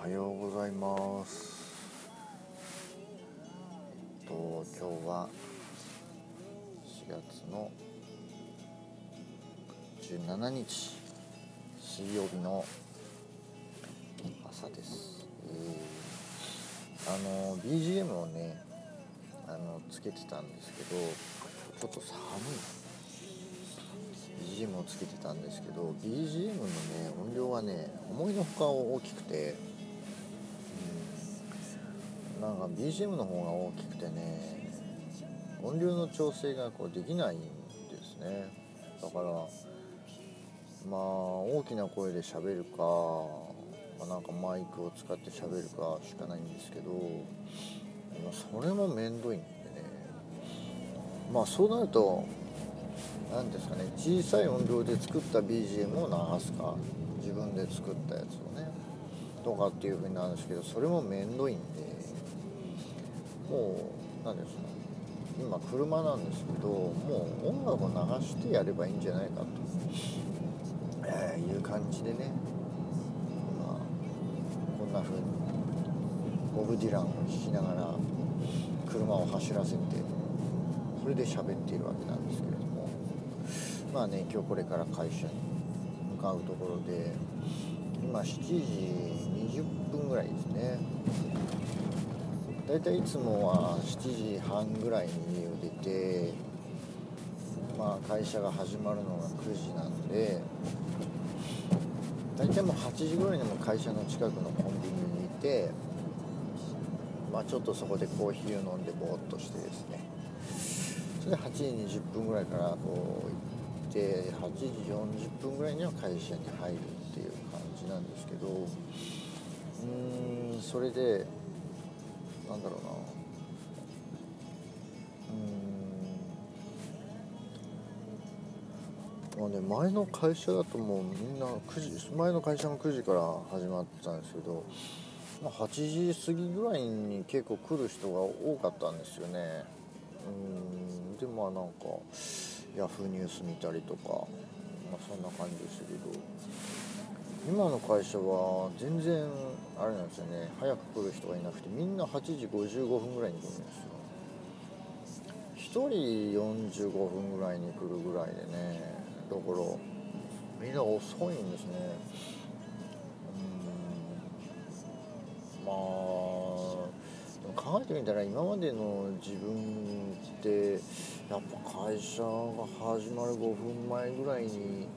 おはようございます。えっと今日は4月の17日水曜日の朝です。えーあの BGM をねあのつけてたんですけどちょっと寒い BGM をつけてたんですけど BGM のね音量がね思いのほか大きくて、なんか BGM の方が大きくてね音量の調整がこうできないんですね。だからまあ大きな声で喋るか、まあ、なんかマイクを使って喋るかしかないんですけどまあそれもめんどいんでね。まあそうなると何ですかね小さい音量で作った BGM を流すか自分で作ったやつをねとかっていう風になるんですけどそれもめんどいんで。もう何ですか。今車なんですけどもう音楽を流してやればいいんじゃないかと、えーいう感じでね。まあこんな風にボブ・ディランを聴きながら車を走らせてそれで喋っているわけなんですけれども。まあね今日これから会社に向かうところで今7時20分ぐらいですね。だいたいいつもは7時半ぐらいに家を出てまあ会社が始まるのが9時なんで大体もう8時ぐらいにも会社の近くのコンビニにいてまあちょっとそこでコーヒーを飲んでぼーっとしてですね。それで8時20分ぐらいからこう行って8時40分ぐらいには会社に入るっていう感じなんですけどうーんそれでなんだろうな。うん。まあね前の会社だともうみんな9時前の会社も9時から始まってたんですけどまあ8時過ぎぐらいに結構来る人が多かったんですよね。うん。でまあなんかヤフーニュース見たりとか、まあ、そんな感じでしたけど。今の会社は全然あれなんですよね。早く来る人がいなくてみんな8時55分ぐらいに来るんですよ。1人45分ぐらいに来るぐらいでねだからみんな遅いんですね。うんまあ考えてみたら今までの自分ってやっぱ会社が始まる5分前ぐらいに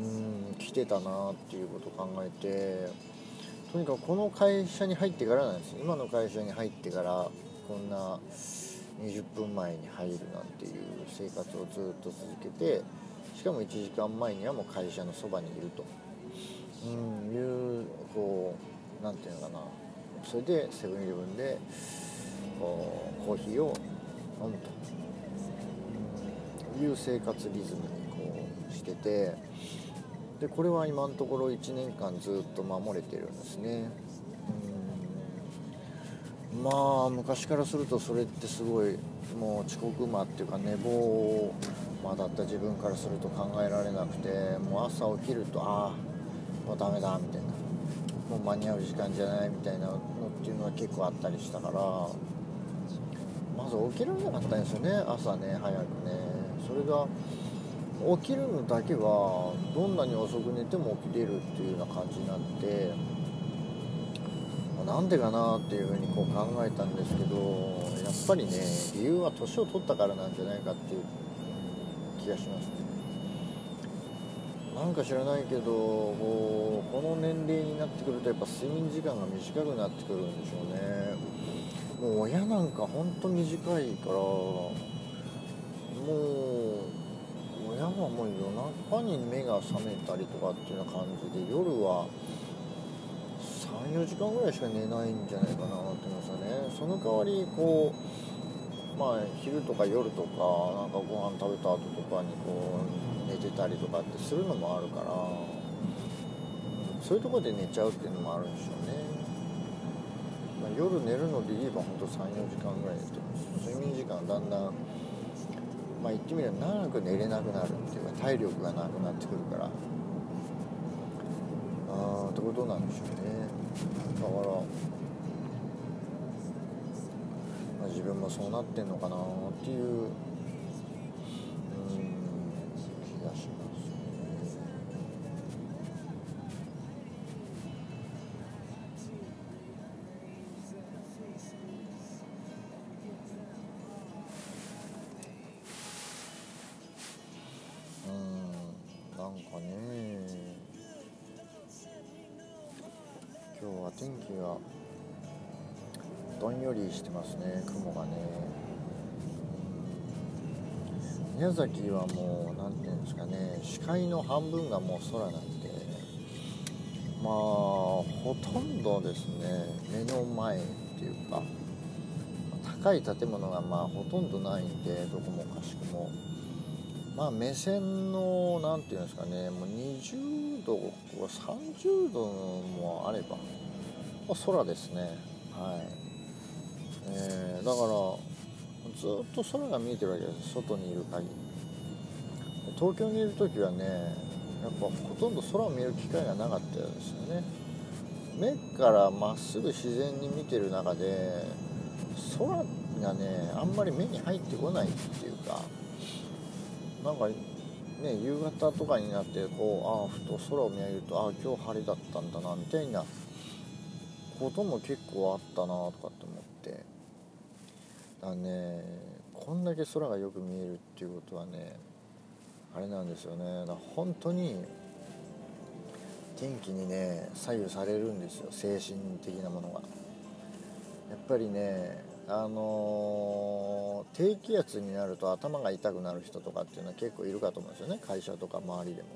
うん来てたなっていうことを考えてとにかくこの会社に入ってからなんです今の会社に入ってからこんな20分前に入るなんていう生活をずっと続けてしかも1時間前にはもう会社のそばにいると、うん、いうこう何て言うのかな。それでセブンイレブンでコーヒーを飲むと。いう生活リズムにこうしてて。でこれは今のところ1年間ずっと守れてるんですね。まあ昔からするとそれってすごいもう遅刻魔っていうか寝坊魔だった自分からすると考えられなくてもう朝起きるとああもうダメだみたいな。もう間に合う時間じゃないみたいなのっていうのは結構あったりしたからまず起きられなかったんですよね朝ね早くね。それが起きるのだけはどんなに遅く寝ても起きれるっていうような感じになってなんでかなっていうふうにこう考えたんですけどやっぱりね理由は年を取ったからなんじゃないかっていう気がしますね。なんか知らないけどこうこの年齢になってくるとやっぱ睡眠時間が短くなってくるんでしょうね。もう親なんかほんと短いからもう親はもう夜中に目が覚めたりとかっていうような感じで夜は34時間ぐらいしか寝ないんじゃないかなと思いますよね。その代わりこうまあ昼とか夜とかなんかご飯食べた後とかにこう寝てたりとかってするのもあるからそういうところで寝ちゃうっていうのもあるんでしょうね、まあ、夜寝るので言えばほんと34時間ぐらい寝てます。睡眠時間だんだんまあ言ってみれば長く寝れなくなるっていうか体力がなくなってくるから。あーってことなんでしょうね。から、まあ、自分もそうなってんのかなっていうますね雲がね。宮崎はもう何ていうんですかね視界の半分がもう空なんでまあほとんどですね目の前っていうか高い建物がまあほとんどないんでどこもかしくも。まあ目線の何ていうんですかねもう20度30度もあればま空ですね。はい、えーだからずっと空が見えてるわけです外にいる限り。東京にいる時はねやっぱほとんど空を見る機会がなかったですよね。目からまっすぐ自然に見てる中で空がねあんまり目に入ってこないっていうかなんかね夕方とかになってこうああふと空を見上げるとああ今日晴れだったんだなみたいなことも結構あったなとかって思って。だねこんだけ空がよく見えるっていうことはねあれなんですよね。だから本当に天気にね左右されるんですよ。精神的なものが。やっぱりねあのー低気圧になると頭が痛くなる人とかっていうのは結構いるかと思うんですよね。会社とか周りでも。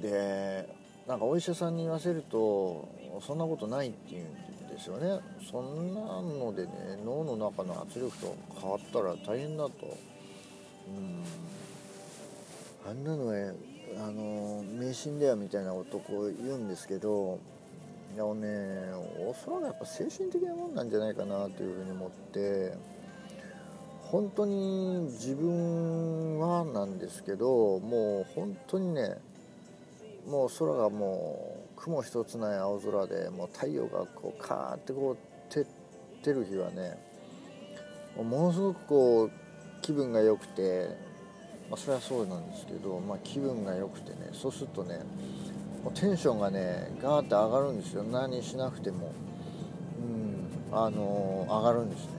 でなんかお医者さんに言わせるとそんなことないって言うんですよね。そんなのでね脳の中の圧力と変わったら大変だと。うん。あんなのねあの迷信だよみたいな男言うんですけどいやねおそらくやっぱ精神的なもんなんじゃないかなというふうに思って本当に自分はなんですけどもう本当にねもう空がもう雲一つない青空でもう太陽がこうカーってこう照ってる日はねものすごくこう気分が良くて、まあ、それはそうなんですけど、まあ、気分が良くてねそうするとねもうテンションがねガーって上がるんですよ。何しなくても。うんあの上がるんですね。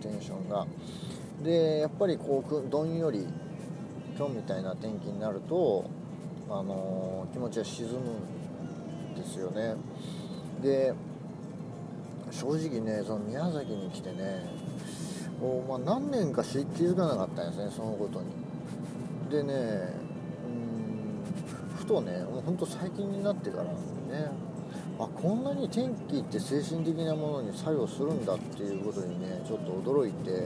テンションが。でやっぱりこうどんより今日みたいな天気になるとあの気持ちが沈むんですよね。で正直ねその宮崎に来てねもうま何年か気づかなかったんですねそのことに。でねうんふとねもうほんと最近になってからなんでねあこんなに天気って精神的なものに作用するんだっていうことにねちょっと驚いてうんい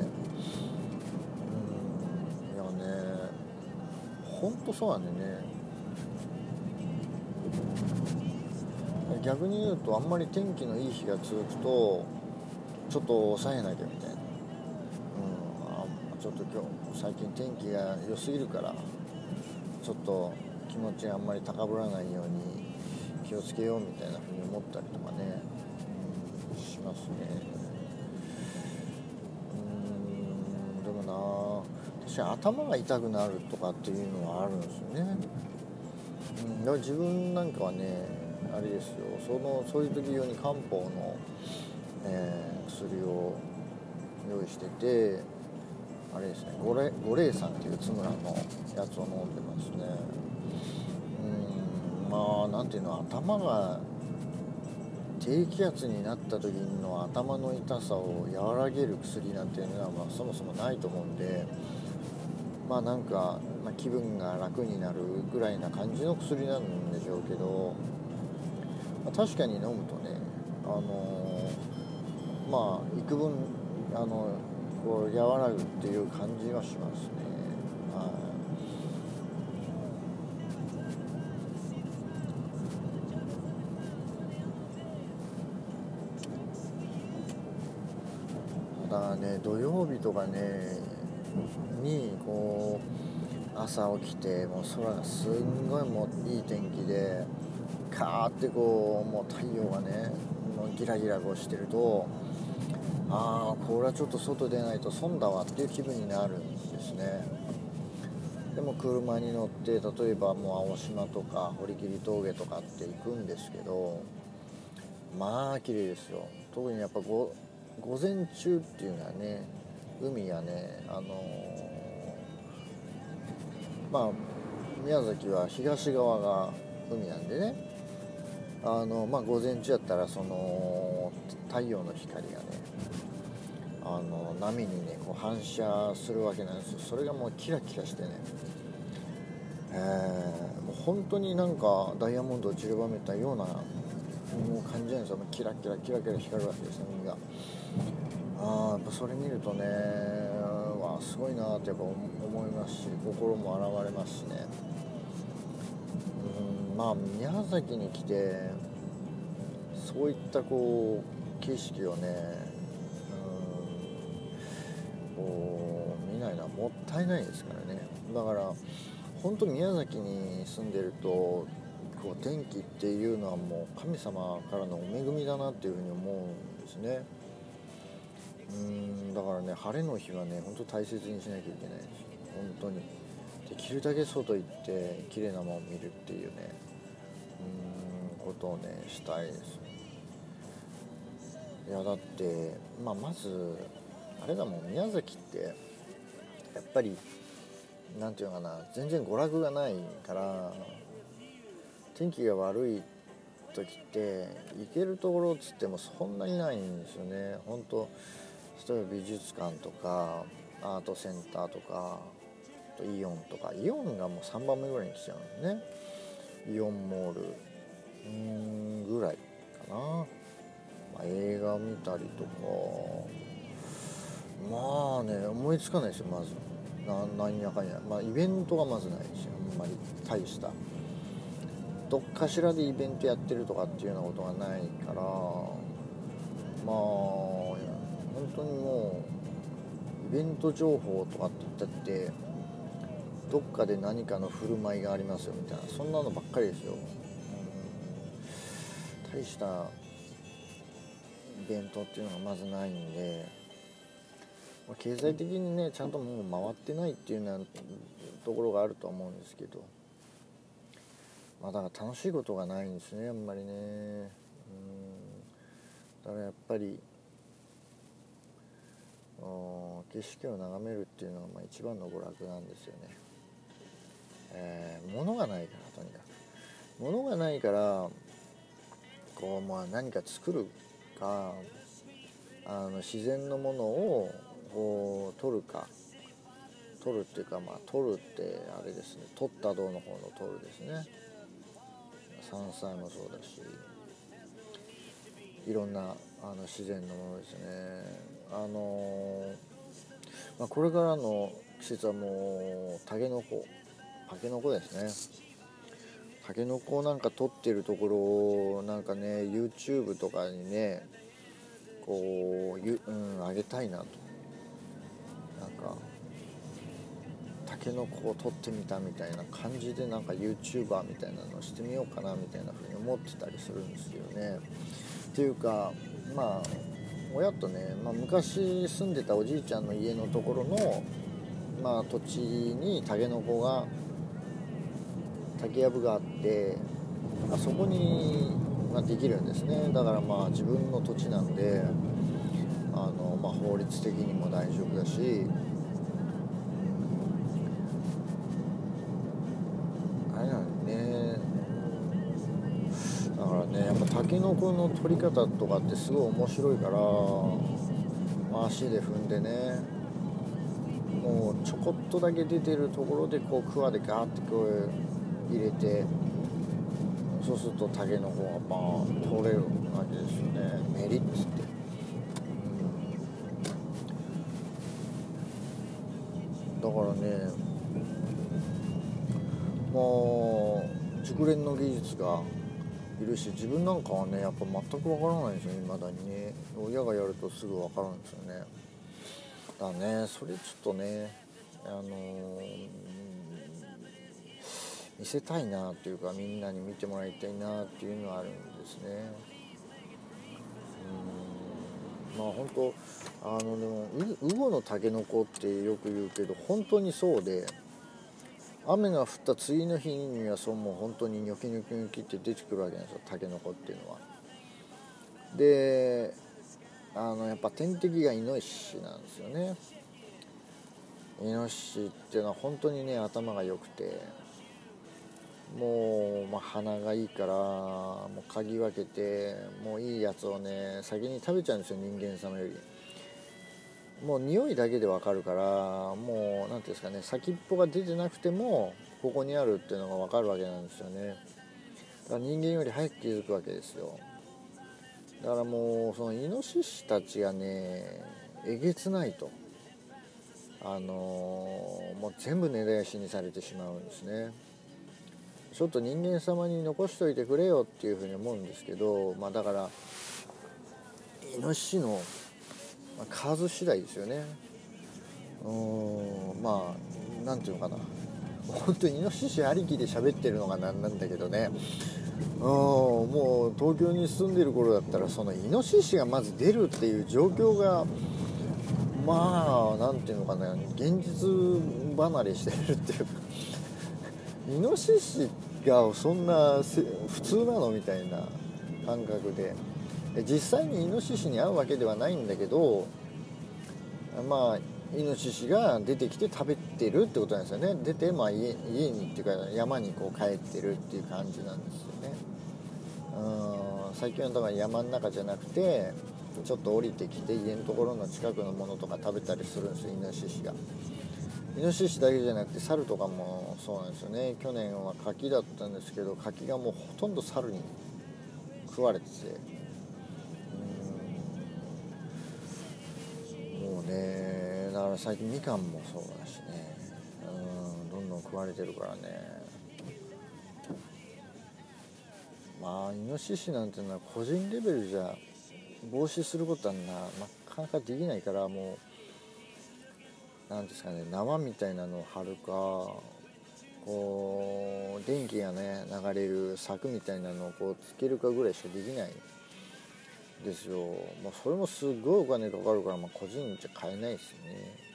やねほんとそうなんでね逆に言うとあんまり天気のいい日が続くとちょっと抑えなきゃみたいな、うん、あちょっと今日最近天気が良すぎるからちょっと気持ちあんまり高ぶらないように気をつけようみたいな風に思ったりとかね、うん、しますね。うんでもな私頭が痛くなるとかっていうのはあるんですよね、うん、だから自分なんかはねあれですよ。そのそういう時用に漢方の、えー薬を用意しててあれですね。五霊さんっていう津村のやつを飲んでますね。うんまあなんていうの頭が低気圧になった時の頭の痛さを和らげる薬なんていうのは、まあ、そもそもないと思うんでまあなんか、まあ、気分が楽になるぐらいな感じの薬なんでしょうけど、まあ確かに飲むとねあのーまあ幾分あのこう和らぐっていう感じはしますね。はい。ただね土曜日とかねにこう朝起きてもう空がすんごいもういい天気でカーってこうもう太陽がねもうギラギラこうしてるとああこれはちょっと外出ないと損だわっていう気分になるんですね。でも車に乗って例えばもう青島とか堀切峠とかって行くんですけどまあ綺麗ですよ。特にやっぱ午前中っていうのはね海やねあのー、まあ宮崎は東側が海なんでね。あのまあ午前中やったらその太陽の光がねあの波にねこう反射するわけなんですよ。それがもうキラキラしてね。えー、もう本当になんかダイヤモンドを散りばめたようなもう感じなんですよ。キラキラキラキラ光るわけですね海が。あやっぱそれ見るとねわすごいなってやっぱ思いますし心も洗われますしね。まあ宮崎に来てそういったこう景色をねこう見ないのはもったいないですからね。だから本当宮崎に住んでるとこう天気っていうのはもう神様からのお恵みだなっていうふうに思うんですね。うんだからね晴れの日はね本当大切にしなきゃいけないです。本当に。できるだけ外行って綺麗なものを見るっていうね。ことをねしたいですいやだって、まあ、まずあれだもん宮崎ってやっぱり何て言うのかな全然娯楽がないから天気が悪い時って行けるところっつってもそんなにないんですよね。本当例えば美術館とかアートセンターとかイオンとかイオンがもう3番目ぐらいに来ちゃうんですね。イオンモールうんぐらいかな、まあ、映画見たりとか。まあね思いつかないですよまず。なんやかんや。まあイベントがまずないしあんまり大した。どっかしらでイベントやってるとかっていうようなことがないから。まあ本当にもうイベント情報とかって言ったってどっかで何かの振る舞いがありますよみたいなそんなのばっかりですよ、大したイベントっていうのがまずないんでま経済的にねちゃんともう回ってないっていうようなところがあると思うんですけどまあだから楽しいことがないんですねあんまりね。うんだからやっぱり景色を眺めるっていうのがまあ一番の娯楽なんですよね、えー、物がないからとにかく。物がないからこうまあ何か作るかあの自然のものをを取るか。取るっていうかまあ取るってあれですね。取った銅の方の取るですね。山菜もそうだしいろんなあの自然のものですね。あのまあ、これからの季節はもうタケノコタケノコですねタケノコなんか取ってるところなんかね YouTube とかにねこうゆ、うん、あげたいなとなんかタケノコを撮ってみたみたいな感じでなんか YouTuber みたいなのしてみようかなみたいな風に思ってたりするんですよね。っていうかまあ親とね、まあ、昔住んでたおじいちゃんの家のところの、まあ、土地にタケノコが竹やぶがあってあそこに、ま、できるんですね。だからまあ自分の土地なんであの、まあ、法律的にも大丈夫だしタケノコの取り方とかってすごい面白いから足で踏んでねもうちょこっとだけ出てるところでこうクワでガーってこう入れてそうするとタケノコがバーン取れるわけですよね。メリッツって、うん、だからねもう熟練の技術がいるし自分なんかはねやっぱ全くわからないですよ未だにね。親がやるとすぐ分かるんですよね。だねそれちょっとねあのー、見せたいなっていうかみんなに見てもらいたいなっていうのはあるんですね。うん。まあ本当あのでもウゴのタケノコってよく言うけど本当にそうで雨が降った次の日にはそうもう本当にニョキニョキニョキって出てくるわけなんですよタケノコっていうのは。であのやっぱ天敵がイノシシなんですよね。イノシシっていうのは本当にね頭が良くて。もう、まあ、鼻がいいからもう嗅ぎ分けてもういいやつをね先に食べちゃうんですよ人間様より。もう匂いだけでわかるからもう何ていうんですかね先っぽが出てなくてもここにあるっていうのがわかるわけなんですよね。だから人間より早く気づくわけですよ。だからもうそのイノシシたちがねえげつないと。あのもう全部根絶やしにされてしまうんですね。ちょっと人間様に残しといてくれよっていうふうに思うんですけどまあだからイノシシの数次第ですよね。うんまあ何て言うのかな。本当にイノシシありきで喋ってるのがなんなんだけどね。うんもう東京に住んでる頃だったらそのイノシシがまず出るっていう状況がまあ何て言うのかな。現実離れしてるっていうか。イノシシがそんな普通なの？みたいな感覚で。実際にイノシシに会うわけではないんだけどまあイノシシが出てきて食べてるってことなんですよね。出て、まあ家、家にっていうか山にこう帰ってるっていう感じなんですよね。うん最近はだから山の中じゃなくてちょっと降りてきて家のところの近くのものとか食べたりするんですよイノシシが。イノシシだけじゃなくて猿とかもそうなんですよね。去年は柿だったんですけど柿がもうほとんど猿に食われてて。うん。もうねだから最近みかんもそうだしね。うんどんどん食われてるからね。まあイノシシなんていうのは個人レベルじゃ防止することはななかなかできないからもう何ですかね縄みたいなのを張るかこう電気がね流れる柵みたいなのをこうつけるかぐらいしかできないですよ、まあ、それもすごいお金かかるから、まあ、個人じゃ買えないですね。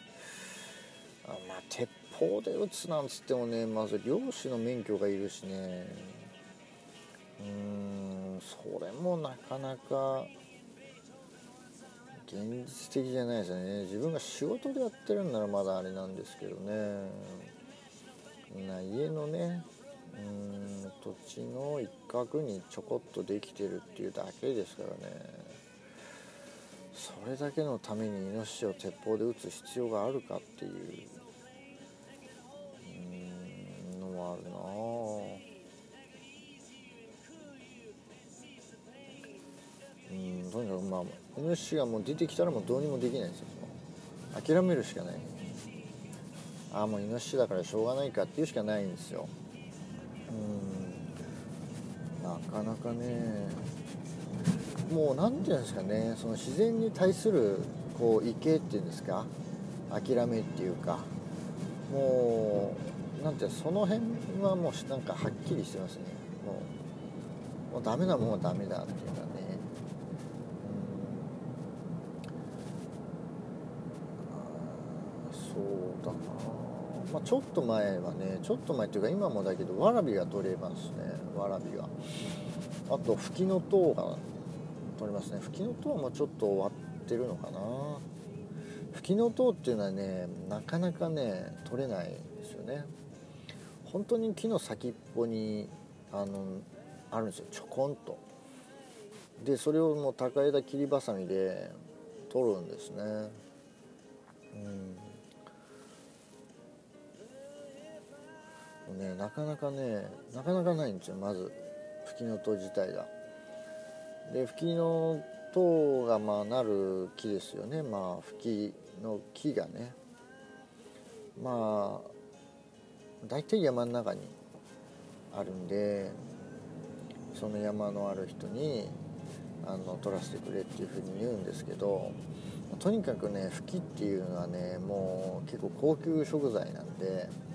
あまあ鉄砲で撃つなんつってもねまず漁師の免許がいるしね。うんそれもなかなか現実的じゃないですよね。自分が仕事でやってるんならまだあれなんですけどね。な家のねうん土地の一角にちょこっとできてるっていうだけですからね。それだけのためにイノシシを鉄砲で撃つ必要があるかっていうのはあるな。うとにかくまあイノシシがもう出てきたらもうどうにもできないですよ。諦めるしかない。ああもうイノシシだからしょうがないかっていうしかないんですよ。うん。なかなかねもう何て言うんですかねその自然に対するこう池っていうんですか諦めっていうかもうなんてその辺はもうなんかはっきりしてますね。もうもうダメなもんはダメだっていうかね。そうだな。まあ、ちょっと前はねちょっと前っていうか今もだけどわらびが取れますね。わらびが。あとフキノトウが取れますね。フキノトウもちょっと終わってるのかな。フキノトウっていうのはねなかなかね取れないんですよね。本当に木の先っぽにあのあるんですよ。ちょこんと。でそれをもう高枝切りばさみで取るんですね。うん。ねなかなかねなかなかないんですよまずフキノトウ自体が。でフキノトウがまあなる木ですよねまあフキの木がねまあ大体山の中にあるんでその山のある人にあの取らせてくれっていうふうに言うんですけどとにかくねフキっていうのはねもう結構高級食材なんで。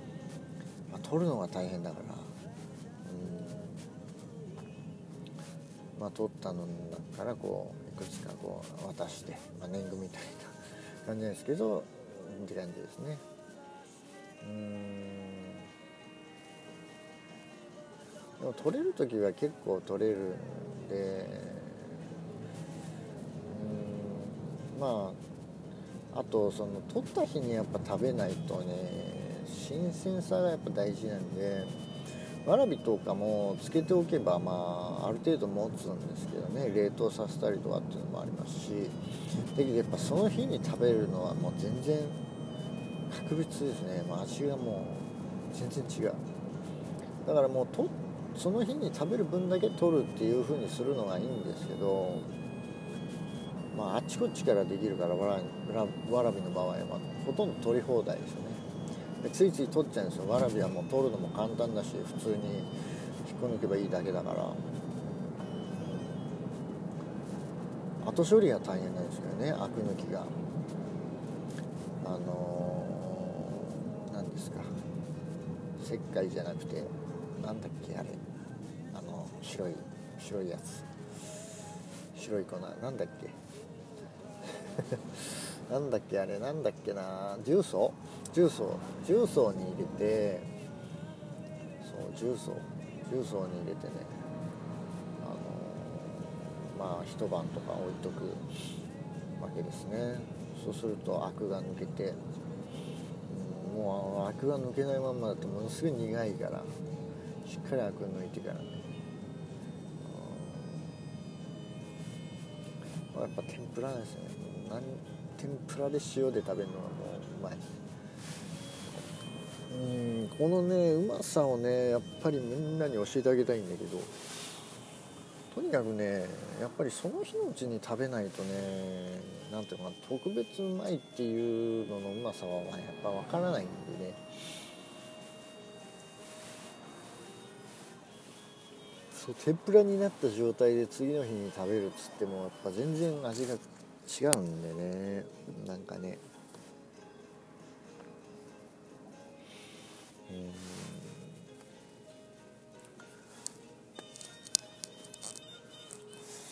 取るのが大変だから、うん、まあ取ったのだからこういくつかこう渡して、まあ、年貢みたいな感じですけどって感じですね。うん。でも取れる時は結構取れるんでうん。まああとその取った日にやっぱ食べないとね新鮮さがやっぱ大事なんでわらびとかもつけておけばまあある程度持つんですけどね冷凍させたりとかっていうのもありますしだけどやっぱその日に食べるのはもう全然格別ですね、まあ、味がもう全然違う。だからもうとその日に食べる分だけ取るっていう風にするのがいいんですけどまああっちこっちからできるからわらわらびの場合は、ほとんど取り放題ですよね。ついつい取っちゃうんですよ。わらびはもう取るのも簡単だし普通に引っこ抜けばいいだけだから。後処理が大変なんですよねアク抜きが。あのー、何ですか。石灰じゃなくてなんだっけあれ。あの白い白いやつ。白い粉。なんだっけ。なんだっけあれなんだっけな。重曹重曹重曹に入れてそう重曹重曹に入れてねあのまあ一晩とか置いとくわけですね。そうするとアクが抜けて、もうアクが抜けないまんまだとものすごい苦いからしっかりアク抜いてからね、やっぱ天ぷらですね。天ぷらで塩で食べるのはもううまい。うんこのねうまさをねやっぱりみんなに教えてあげたいんだけどとにかくねやっぱりその日のうちに食べないとね何ていうかな特別うまいっていうののうまさはやっぱ分からないんでね。そう天ぷらになった状態で次の日に食べるっつってもやっぱ全然味が違うんでね。なんかね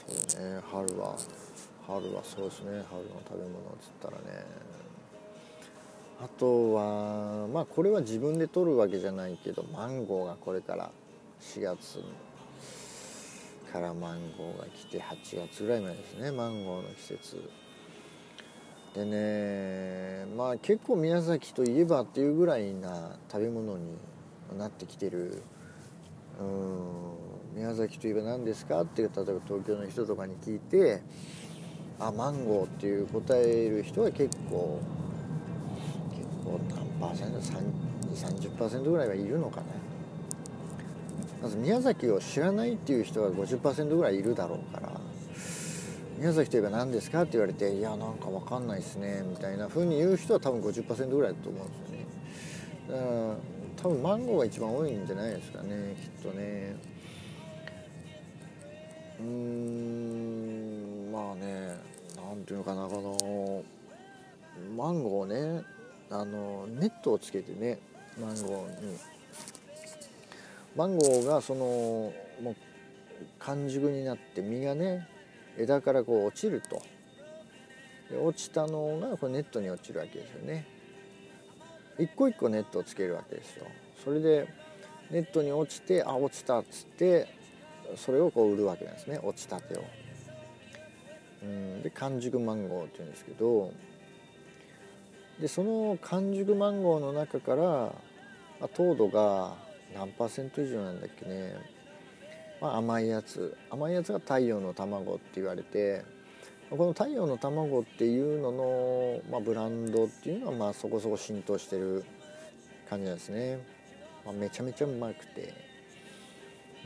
そうね。春は春はそうですね。春の食べ物っつったらね。あとはまあこれは自分で取るわけじゃないけどマンゴーがこれから4月からマンゴーが来て8月ぐらいまでですね。マンゴーの季節。でねまあ結構宮崎といえばっていうぐらいな食べ物になってきてる。うん宮崎といえば何ですか？って例えば東京の人とかに聞いてあマンゴーっていう答える人は結構結構何パーセント？30%ぐらいはいるのかな。まず宮崎を知らないっていう人は50%ぐらいいるだろうから。宮崎といえば何ですかって言われていやなんか分かんないですねみたいな風に言う人は多分50%ぐらいだと思うんですよね。だから多分マンゴーが一番多いんじゃないですかねきっとね。うんまあね何ていうのかなこのマンゴーねあのネットをつけてねマンゴーに。マンゴーがそのもう完熟になって実がね枝からこう落ちると。で落ちたのがこれネットに落ちるわけですよね。一個一個ネットをつけるわけですよ。それでネットに落ちてあ落ちたっつってそれをこう売るわけなんですね。落ちたてを。うんで完熟マンゴーっていうんですけどでその完熟マンゴーの中から糖度が何パーセント以上なんだっけね、ま、甘いやつ。甘いやつが太陽の卵って言われてこの太陽の卵っていうのの、まあ、ブランドっていうのはまあそこそこ浸透してる感じなんですね、まあ、めちゃめちゃうまくて。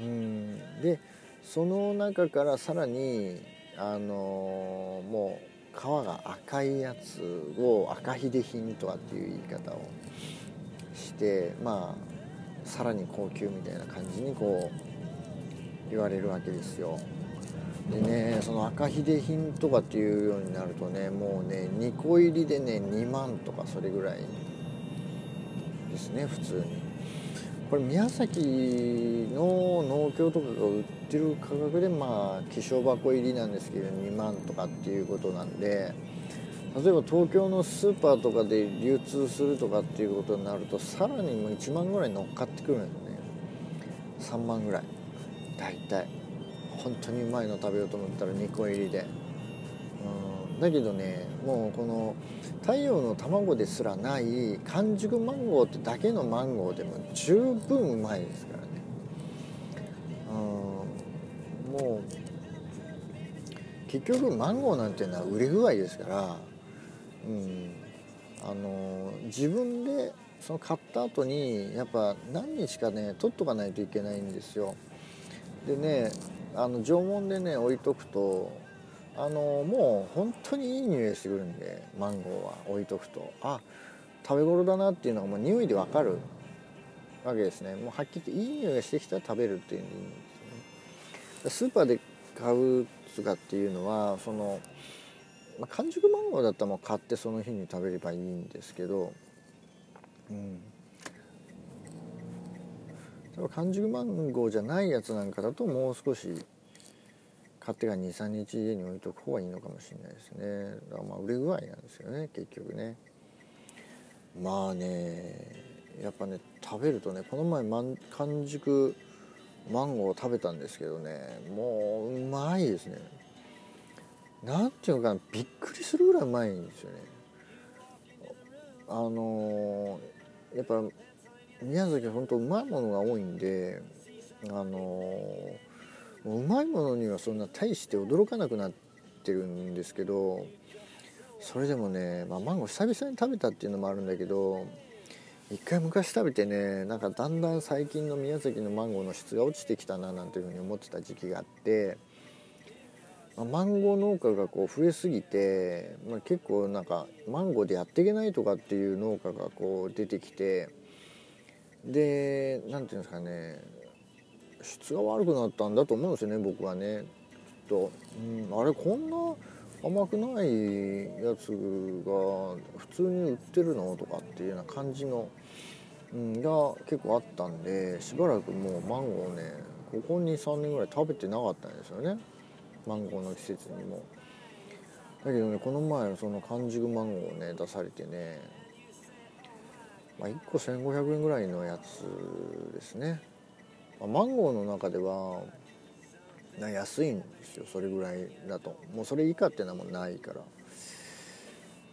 うん。でその中からさらにあのもう皮が赤いやつを赤秀品とかっていう言い方をしてまあさらに高級みたいな感じにこう言われるわけですよ。でねその赤秀品とかっていうようになるとねもうね2個入りでね2万とかそれぐらいですね普通に。これ宮崎の農協とかが売ってる価格でまあ希少箱入りなんですけど2万とかっていうことなんで例えば東京のスーパーとかで流通するとかっていうことになるとさらにもう1万ぐらい乗っかってくるんですね。3万ぐらい。大体。本当にうまいの食べようと思ったら2個入りで。うん。だけどねもうこの太陽の卵ですらない完熟マンゴーってだけのマンゴーでも十分うまいですからね。うん。もう結局マンゴーなんていうのは売れ具合ですから。うん。あの自分でその買った後にやっぱ何日かね取っとかないといけないんですよ。でねあの常温でね置いとくとあのもう本当にいい匂いしてくるんでマンゴーは置いとくと。あ食べ頃だなっていうのがもう匂いでわかるわけですね。もうはっきり言っていい匂いがしてきたら食べるっていうんでいいんですよね。スーパーで買うとかっていうのはそのまあ、完熟マンゴーだったらもう買ってその日に食べればいいんですけど、うん、完熟マンゴーじゃないやつなんかだともう少し買ってから23日家に置いとく方がいいのかもしれないですね。だからまあ売れ具合なんですよね結局ね。まあねやっぱね食べるとねこの前完熟マンゴーを食べたんですけどねもううまいですね。何ていうのかなびっくりするぐらいうまいんですよね。あのー、やっぱ宮崎は本当うまいものが多いんであの、うまいものにはそんな大して驚かなくなってるんですけどそれでもね、まあ、マンゴー久々に食べたっていうのもあるんだけど一回昔食べてねなんかだんだん最近の宮崎のマンゴーの質が落ちてきたななんていうふうに思ってた時期があってマンゴー農家がこう増えすぎて、まあ、結構なんかマンゴーでやっていけないとかっていう農家がこう出てきてで何ていうんですかね質が悪くなったんだと思うんですよね僕はねきっと、うん、あれこんな甘くないやつが普通に売ってるのとかっていうような感じの、うん、が結構あったんでしばらくもうマンゴーねここ23年ぐらい食べてなかったんですよね。マンゴーの季節にもだけどねこの前その完熟マンゴーをね出されてね、まあ、1個1500円ぐらいのやつですね、まあ、マンゴーの中では安いんですよ。それぐらいだと。もうそれ以下ってのはもうないから。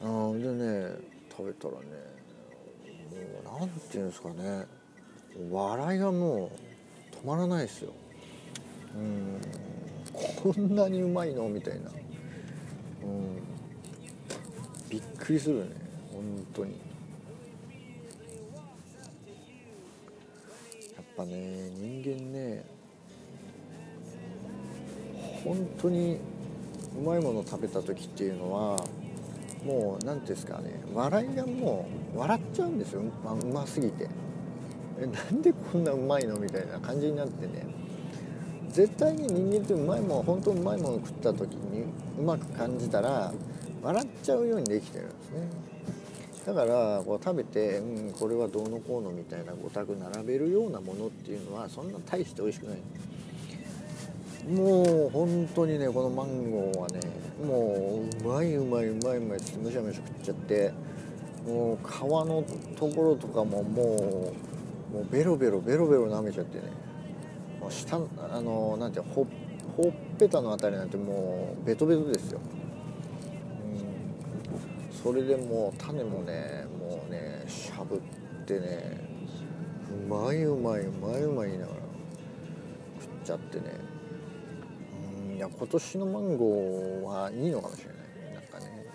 あでね食べたらねもう何て言うんですかね。笑いがもう止まらないですよ。うん。こんなにうまいの？みたいな、うん、びっくりするね。本当に。ぱね人間ね本当にうまいもの食べた時っていうのはもう何ていうんですかね笑いがもう笑っちゃうんですよ。うまうますぎて。えなんでこんなうまいのみたいな感じになってね。絶対に人間ってうまいもん本当うまいもの食った時にうまく感じたら笑っちゃうようにできてるんですね。だからこう食べて、うん、これはどうのこうのみたいなごたく並べるようなものっていうのはそんな大して美味しくない。もう本当にねこのマンゴーはねもううまいうまいうまいうまいってむしゃむしゃ食っちゃってもう皮のところとかももうもうベロベロベロベロ舐めちゃってね。もう下あのなんていうほほっぺたのあたりなんてもうベトベトですよ、それでもう種もねもうねしゃぶってねうまいうまいうまいうまい言いながら食っちゃってね。うんいや今年のマンゴーはいいのかもしれない。なんかね。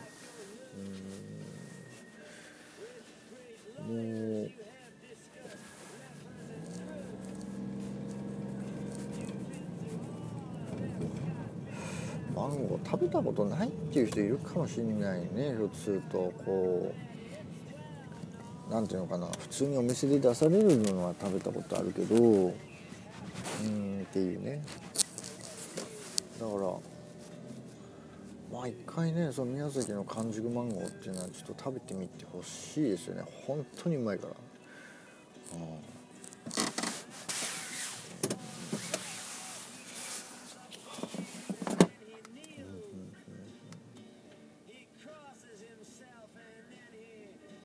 うん。もうマンゴー食べたことないっていう人いるかもしんないね。ひょっとするとこう何ていうのかな。普通にお店で出されるものは食べたことあるけどうんっていうね。だからまあ一回ねその宮崎の完熟マンゴーっていうのはちょっと食べてみてほしいですよね。本当にうまいから。うん